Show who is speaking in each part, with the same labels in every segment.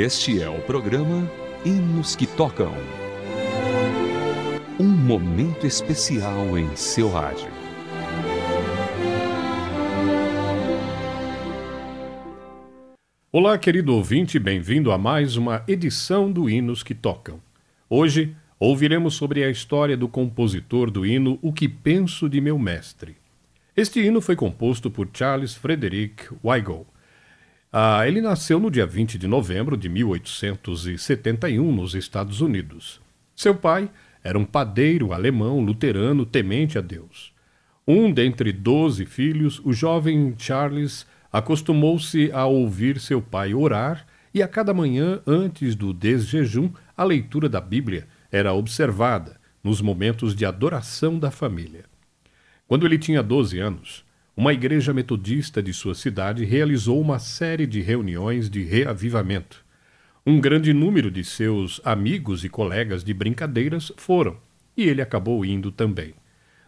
Speaker 1: Este é o programa Hinos que Tocam. Um momento especial em seu rádio.
Speaker 2: Olá, querido ouvinte, bem-vindo a mais uma edição do Hinos que Tocam. Hoje ouviremos sobre a história do compositor do hino O que Penso de Meu Mestre. Este hino foi composto por Charles Frederick Weigel. Ah, ele nasceu no dia 20 de novembro de 1871 nos Estados Unidos. Seu pai era um padeiro alemão luterano temente a Deus. Um dentre doze filhos, o jovem Charles acostumou-se a ouvir seu pai orar e a cada manhã, antes do desjejum, a leitura da Bíblia era observada nos momentos de adoração da família. Quando ele tinha 12 anos, uma igreja metodista de sua cidade realizou uma série de reuniões de reavivamento. Um grande número de seus amigos e colegas de brincadeiras foram, e ele acabou indo também.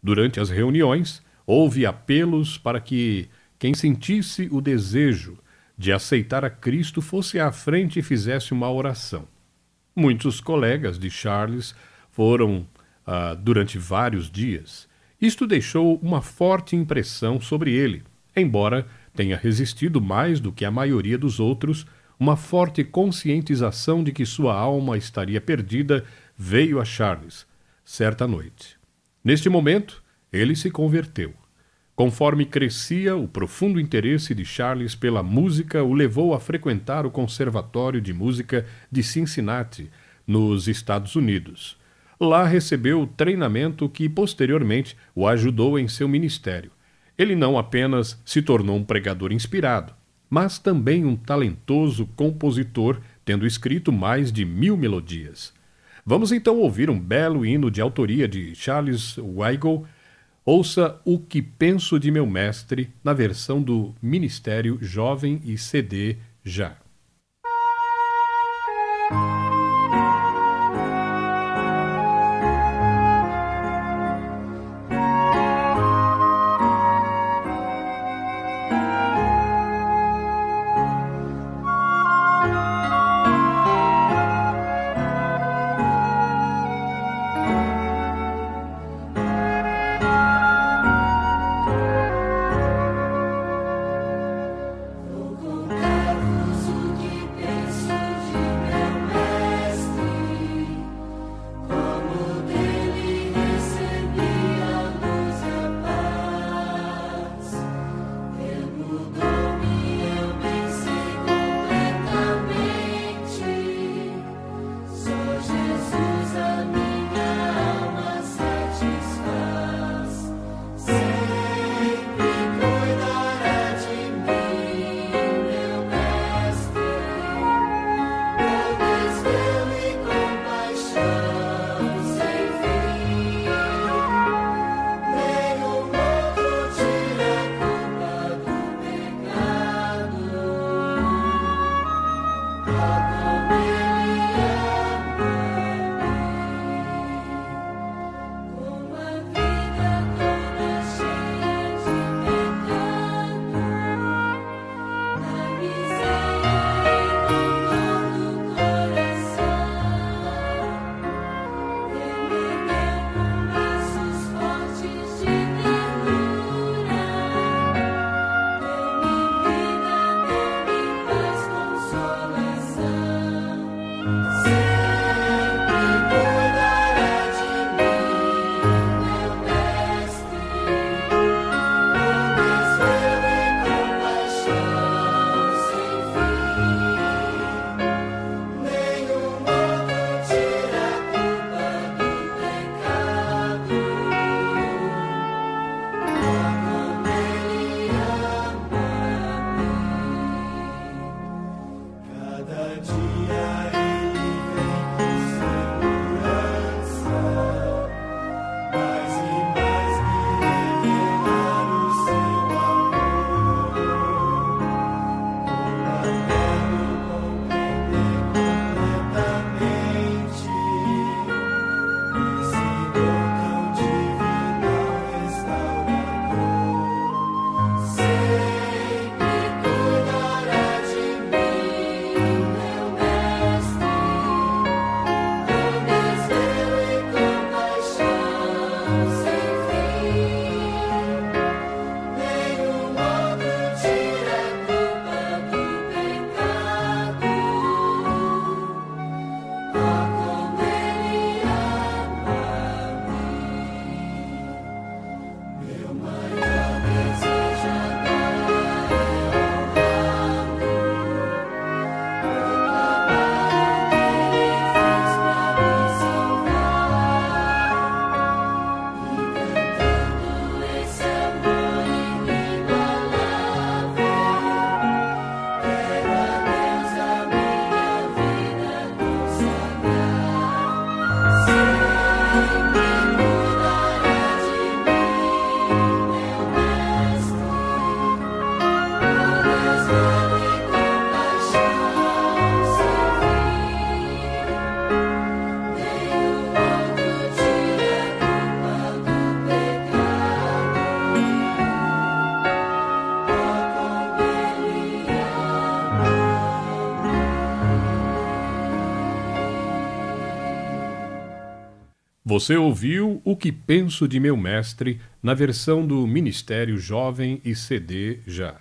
Speaker 2: Durante as reuniões, houve apelos para que quem sentisse o desejo de aceitar a Cristo fosse à frente e fizesse uma oração. Muitos colegas de Charles foram ah, durante vários dias isto deixou uma forte impressão sobre ele, embora tenha resistido mais do que a maioria dos outros, uma forte conscientização de que sua alma estaria perdida veio a Charles, certa noite. Neste momento, ele se converteu. Conforme crescia, o profundo interesse de Charles pela música o levou a frequentar o Conservatório de Música de Cincinnati, nos Estados Unidos Lá recebeu treinamento que posteriormente o ajudou em seu ministério. Ele não apenas se tornou um pregador inspirado, mas também um talentoso compositor, tendo escrito mais de mil melodias. Vamos então ouvir um belo hino de autoria de Charles Weigel. Ouça O que Penso de Meu Mestre, na versão do Ministério Jovem e CD Já. Você ouviu O que Penso de Meu Mestre na versão do Ministério Jovem e CD Já.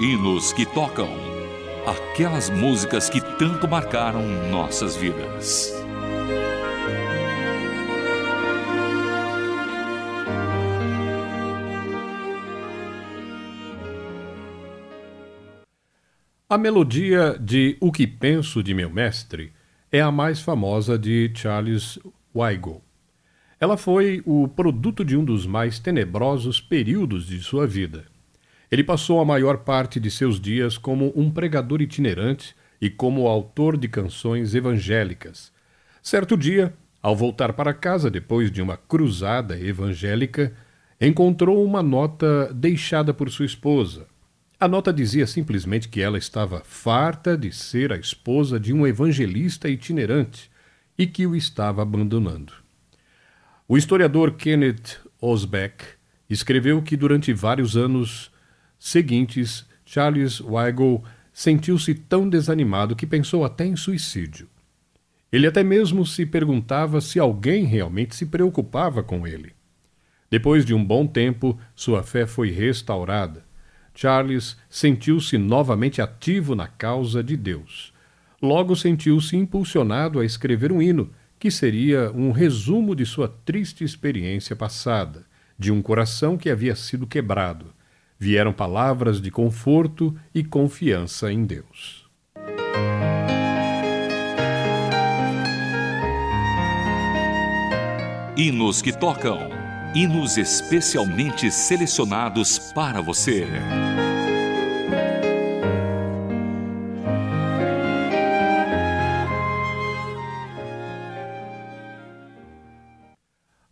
Speaker 1: Hinos que tocam aquelas músicas que tanto marcaram nossas vidas.
Speaker 2: A melodia de O que Penso de Meu Mestre é a mais famosa de Charles Weigel. Ela foi o produto de um dos mais tenebrosos períodos de sua vida. Ele passou a maior parte de seus dias como um pregador itinerante e como autor de canções evangélicas. Certo dia, ao voltar para casa depois de uma cruzada evangélica, encontrou uma nota deixada por sua esposa a nota dizia simplesmente que ela estava farta de ser a esposa de um evangelista itinerante e que o estava abandonando. O historiador Kenneth Osbeck escreveu que durante vários anos seguintes Charles Weigel sentiu-se tão desanimado que pensou até em suicídio. Ele até mesmo se perguntava se alguém realmente se preocupava com ele. Depois de um bom tempo, sua fé foi restaurada Charles sentiu-se novamente ativo na causa de Deus. Logo sentiu-se impulsionado a escrever um hino, que seria um resumo de sua triste experiência passada, de um coração que havia sido quebrado. Vieram palavras de conforto e confiança em Deus.
Speaker 1: Hinos que tocam hinos especialmente selecionados para você.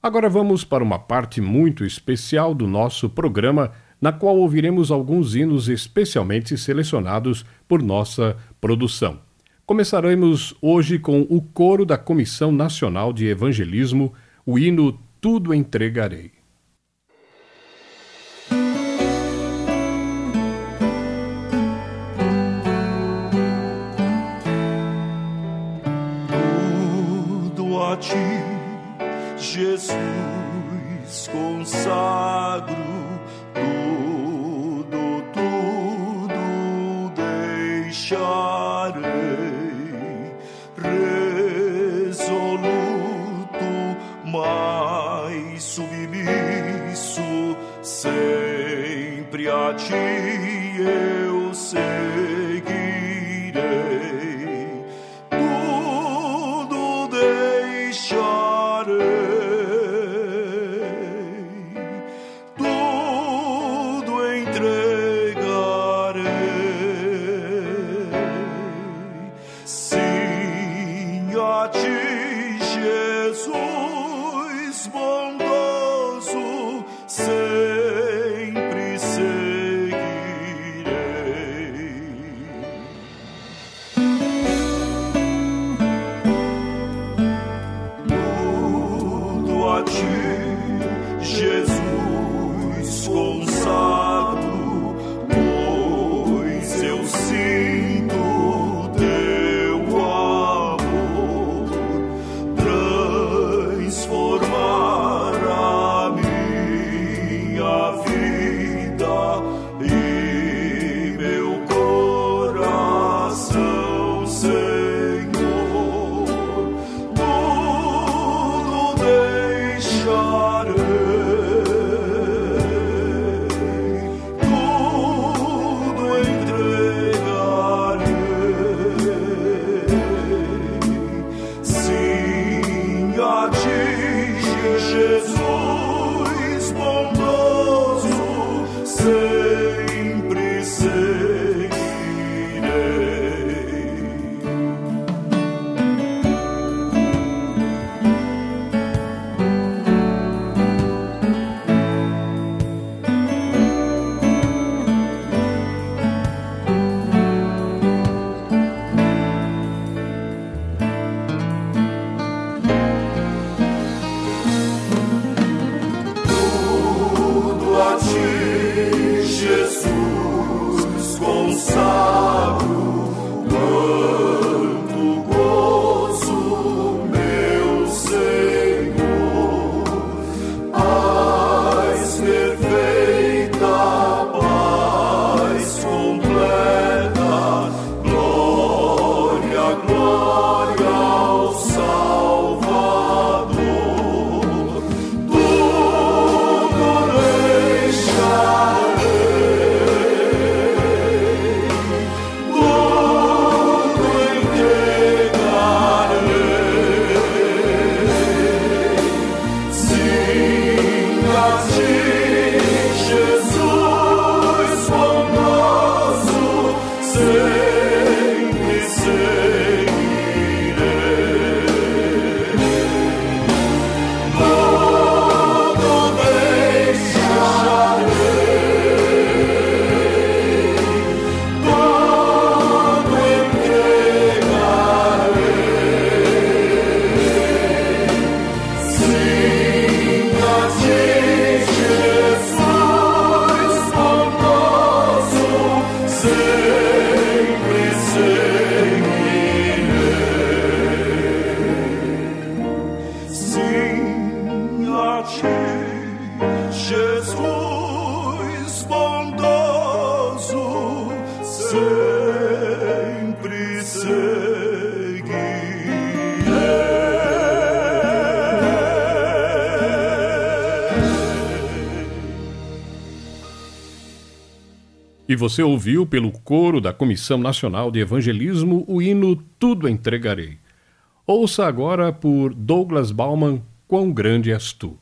Speaker 2: Agora vamos para uma parte muito especial do nosso programa, na qual ouviremos alguns hinos especialmente selecionados por nossa produção. Começaremos hoje com o coro da Comissão Nacional de Evangelismo, o hino tudo entregarei.
Speaker 3: Tudo a ti, Jesus, consagro. Ti eu seguirei.
Speaker 4: E você ouviu pelo coro da Comissão Nacional de Evangelismo o hino Tudo Entregarei. Ouça agora por Douglas Bauman Quão Grande És Tu.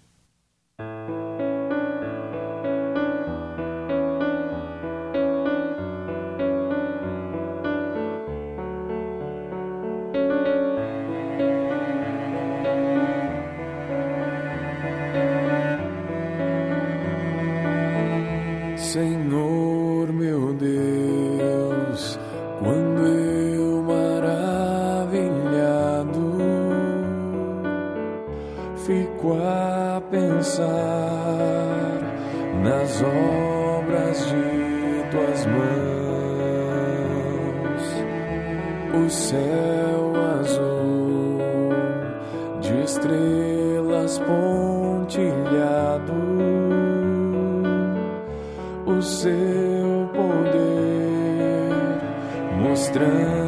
Speaker 4: tuas mãos o céu azul de estrelas pontilhado, o seu poder mostrando.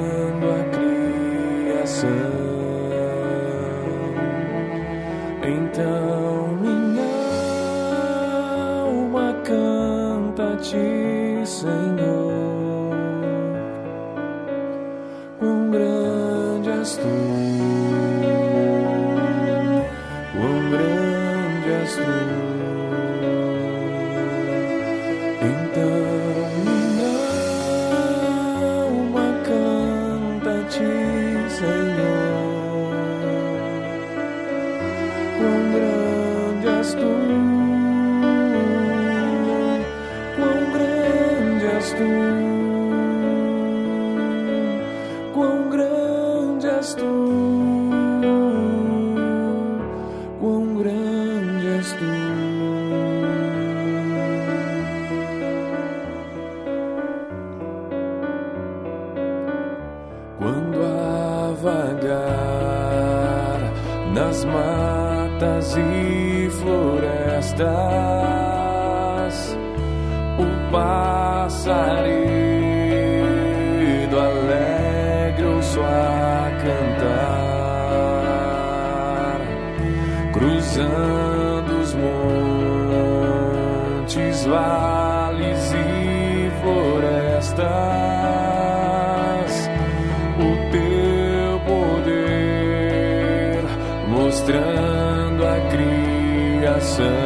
Speaker 4: passarinho alegre ouço a cantar, cruzando os montes, vales e florestas, o teu poder mostrando a criação.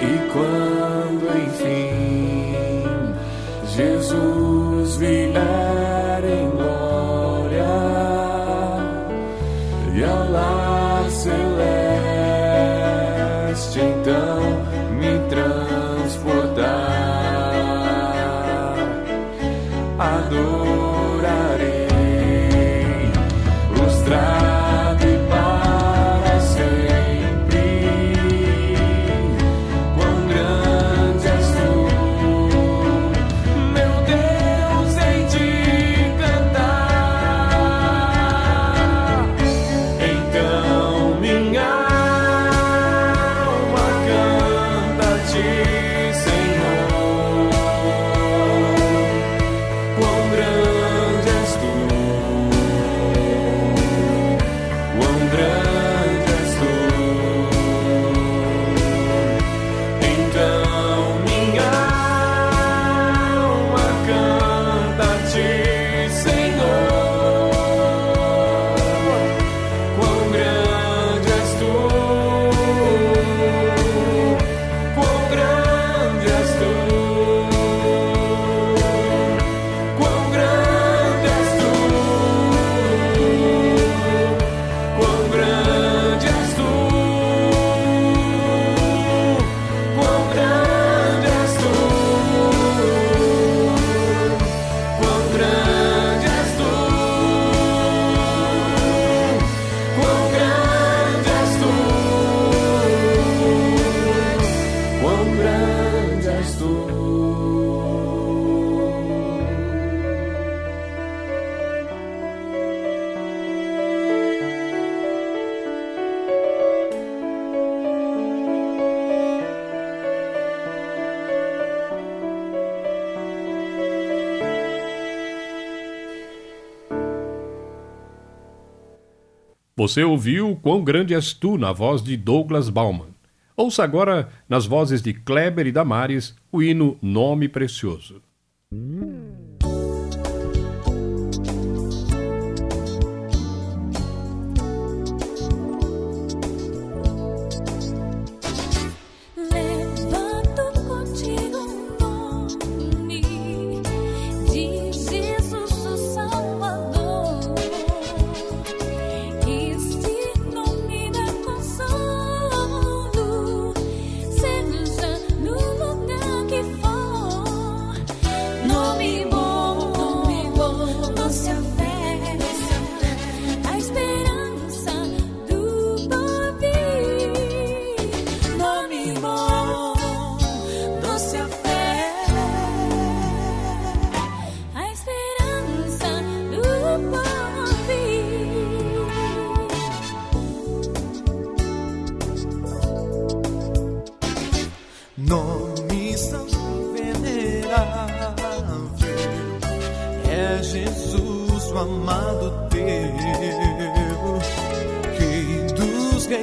Speaker 4: E quando enfim Jesus vier
Speaker 5: Você ouviu Quão Grande És Tu na voz de Douglas Bauman. Ouça agora, nas vozes de Kleber e Damares, o hino Nome Precioso.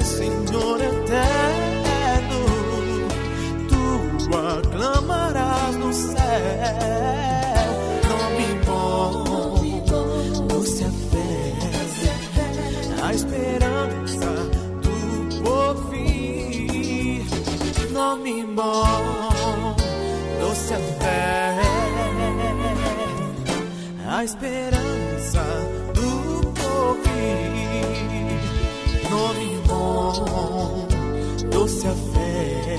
Speaker 6: Senhor eterno. Tu aclamarás no céu, nome bom, doce a fé, a esperança do porvir nome bom, doce a fé, a esperança doce a fé,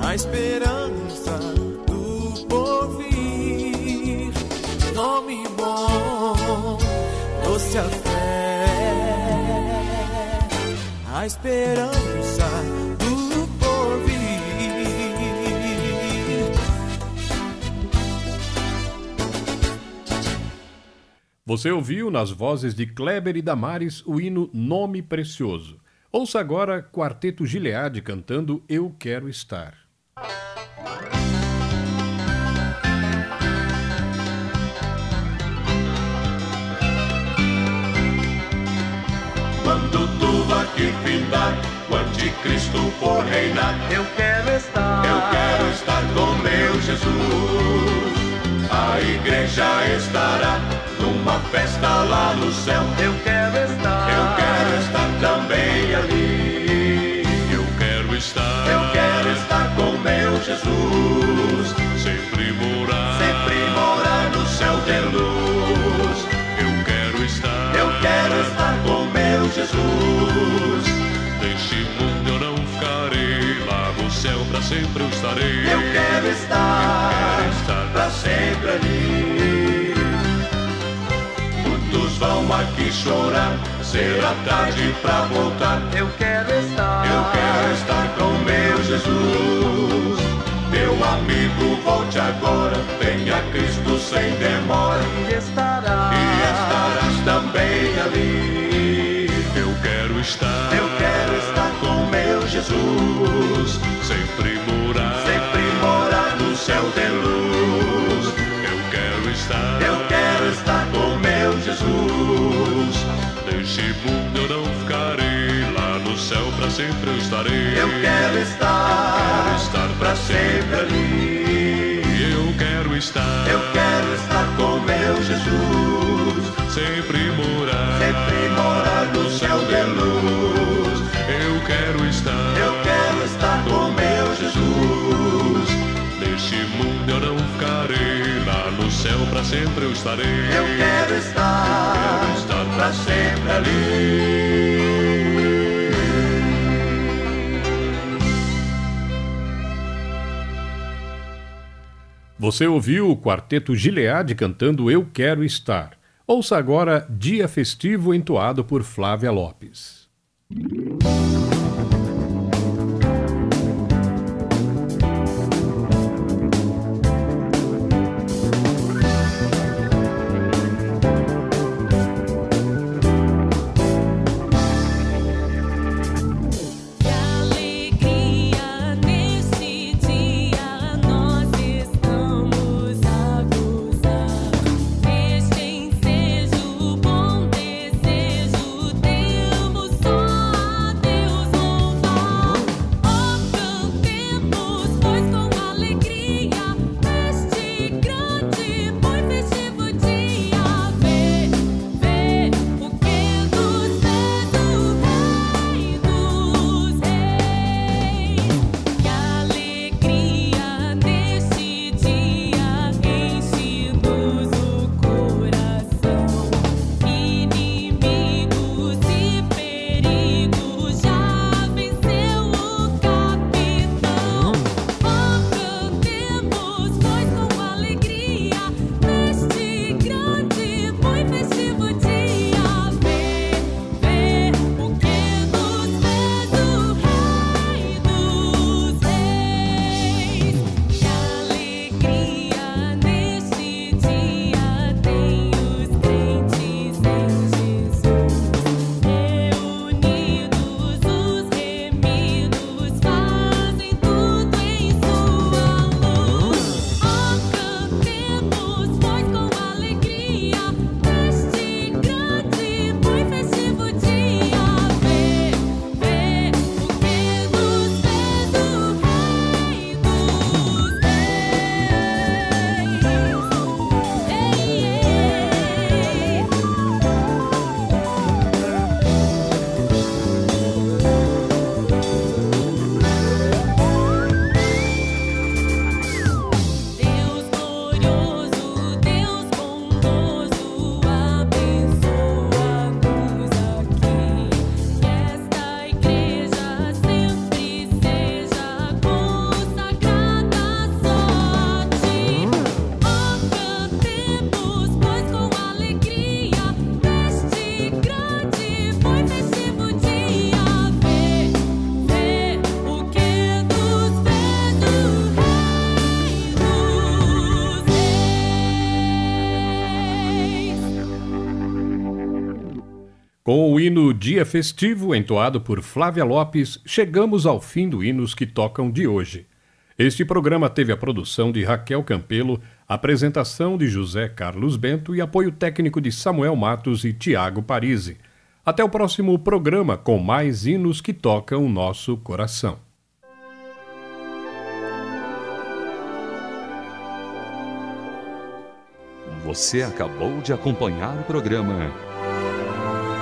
Speaker 6: a esperança do porvir. Nome bom, doce a fé a esperança do porvir.
Speaker 5: Você ouviu nas vozes de Kleber e Damares o hino Nome Precioso. Ouça agora Quarteto Gileade cantando Eu Quero Estar.
Speaker 7: Quando tudo aqui findar, o anticristo for reinar,
Speaker 8: Eu quero estar.
Speaker 7: eu quero estar com meu Jesus. A igreja estará numa festa lá no céu.
Speaker 8: Quero estar.
Speaker 7: Eu quero estar Jesus, sempre morar, sempre morar no céu de luz. Eu quero estar,
Speaker 8: eu quero estar
Speaker 7: com meu Jesus.
Speaker 9: Deste mundo eu não ficarei, lá no céu para sempre eu estarei.
Speaker 7: Eu quero estar, eu
Speaker 9: quero estar
Speaker 7: para sempre ali.
Speaker 9: Muitos vão aqui chorar, será tarde para voltar.
Speaker 10: Eu quero estar,
Speaker 9: eu quero estar com meu Jesus. Meu amigo, volte agora, venha Cristo sem demora.
Speaker 10: E estará.
Speaker 9: E estarás também ali. Eu quero estar,
Speaker 7: Eu quero estar com meu Jesus.
Speaker 9: sempre morar,
Speaker 7: Sempre morar
Speaker 9: no céu de luz. Eu quero estar,
Speaker 7: Eu quero estar com meu Jesus.
Speaker 9: Neste mundo eu não ficarei, céu pra sempre eu estarei.
Speaker 7: Eu quero estar,
Speaker 9: Quero estar
Speaker 7: pra sempre ali.
Speaker 9: Eu quero estar,
Speaker 7: Eu quero estar com meu Jesus.
Speaker 9: sempre morar,
Speaker 7: Sempre morar no céu de luz.
Speaker 9: Eu quero estar,
Speaker 7: Eu quero estar com meu Jesus.
Speaker 9: neste mundo eu não ficarei, lá no céu pra sempre eu estarei.
Speaker 7: Eu quero estar,
Speaker 9: Quero estar
Speaker 7: pra sempre ali.
Speaker 5: Você ouviu o quarteto Gilead cantando Eu Quero Estar. Ouça agora Dia Festivo entoado por Flávia Lopes. Com o hino Dia Festivo, entoado por Flávia Lopes, chegamos ao fim do Hinos que Tocam de hoje. Este programa teve a produção de Raquel Campelo, apresentação de José Carlos Bento e apoio técnico de Samuel Matos e Tiago Parisi. Até o próximo programa com mais hinos que tocam o nosso coração.
Speaker 1: Você acabou de acompanhar o programa